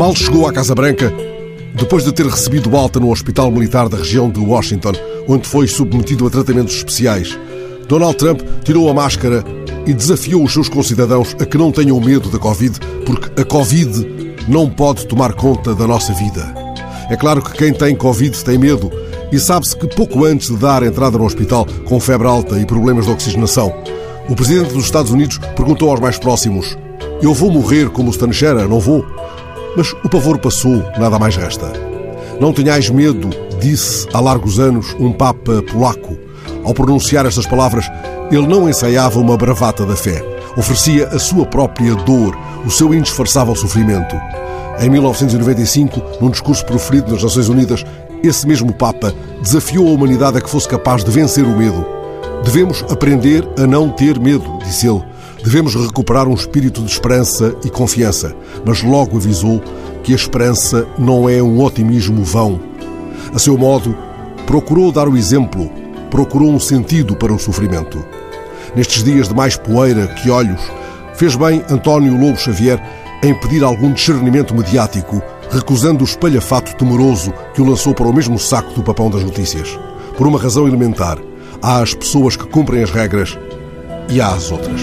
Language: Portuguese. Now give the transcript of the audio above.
Mal chegou à Casa Branca, depois de ter recebido alta no Hospital Militar da região de Washington, onde foi submetido a tratamentos especiais, Donald Trump tirou a máscara e desafiou os seus concidadãos a que não tenham medo da Covid, porque a Covid não pode tomar conta da nossa vida. É claro que quem tem Covid tem medo e sabe-se que pouco antes de dar entrada no hospital com febre alta e problemas de oxigenação, o presidente dos Estados Unidos perguntou aos mais próximos: Eu vou morrer como o Stanchera, não vou? Mas o pavor passou, nada mais resta. Não tenhais medo, disse há largos anos um Papa polaco. Ao pronunciar estas palavras, ele não ensaiava uma bravata da fé. Oferecia a sua própria dor, o seu indisfarçável sofrimento. Em 1995, num discurso proferido nas Nações Unidas, esse mesmo Papa desafiou a humanidade a que fosse capaz de vencer o medo. Devemos aprender a não ter medo, disse ele. Devemos recuperar um espírito de esperança e confiança, mas logo avisou que a esperança não é um otimismo vão. A seu modo, procurou dar o exemplo, procurou um sentido para o sofrimento. Nestes dias de mais poeira que olhos, fez bem António Lobo Xavier em pedir algum discernimento mediático, recusando o espalhafato temeroso que o lançou para o mesmo saco do papão das notícias. Por uma razão elementar: há as pessoas que cumprem as regras e as outras.